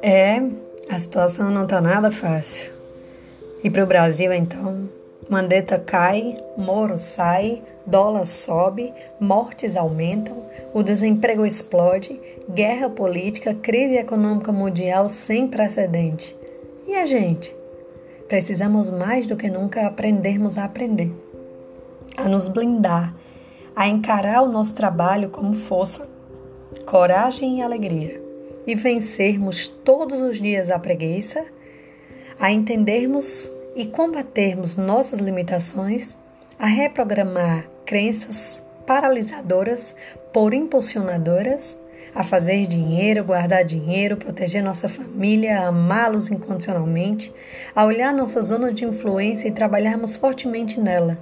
É, a situação não tá nada fácil. E para o Brasil, então, Mandetta cai, Moro sai, dólar sobe, mortes aumentam, o desemprego explode, guerra política, crise econômica mundial sem precedente. E a gente? Precisamos mais do que nunca aprendermos a aprender, a nos blindar, a encarar o nosso trabalho como força, coragem e alegria e vencermos todos os dias a preguiça, a entendermos e combatermos nossas limitações, a reprogramar crenças paralisadoras por impulsionadoras, a fazer dinheiro, guardar dinheiro, proteger nossa família, amá-los incondicionalmente, a olhar nossa zona de influência e trabalharmos fortemente nela.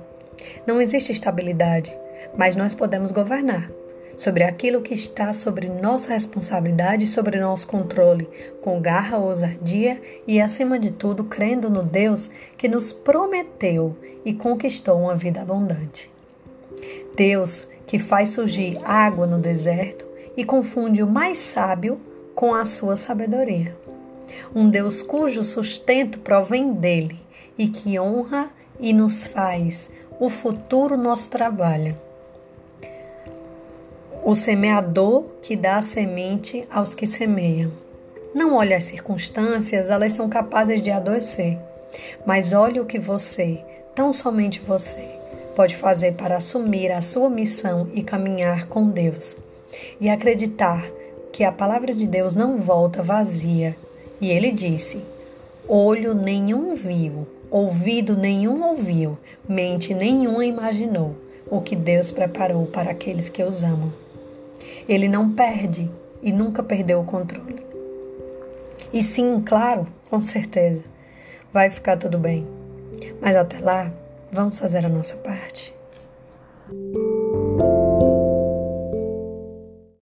Não existe estabilidade, mas nós podemos governar sobre aquilo que está sobre nossa responsabilidade e sobre nosso controle, com garra, ousadia e, acima de tudo, crendo no Deus que nos prometeu e conquistou uma vida abundante. Deus que faz surgir água no deserto e confunde o mais sábio com a sua sabedoria. Um Deus cujo sustento provém dele e que honra e nos faz o futuro nosso trabalho o semeador que dá a semente aos que semeiam. Não olhe as circunstâncias, elas são capazes de adoecer. Mas olhe o que você, tão somente você, pode fazer para assumir a sua missão e caminhar com Deus. E acreditar que a palavra de Deus não volta vazia. E ele disse: Olho nenhum viu, ouvido nenhum ouviu, mente nenhuma imaginou o que Deus preparou para aqueles que os amam. Ele não perde e nunca perdeu o controle. E sim, claro, com certeza, vai ficar tudo bem. Mas até lá, vamos fazer a nossa parte.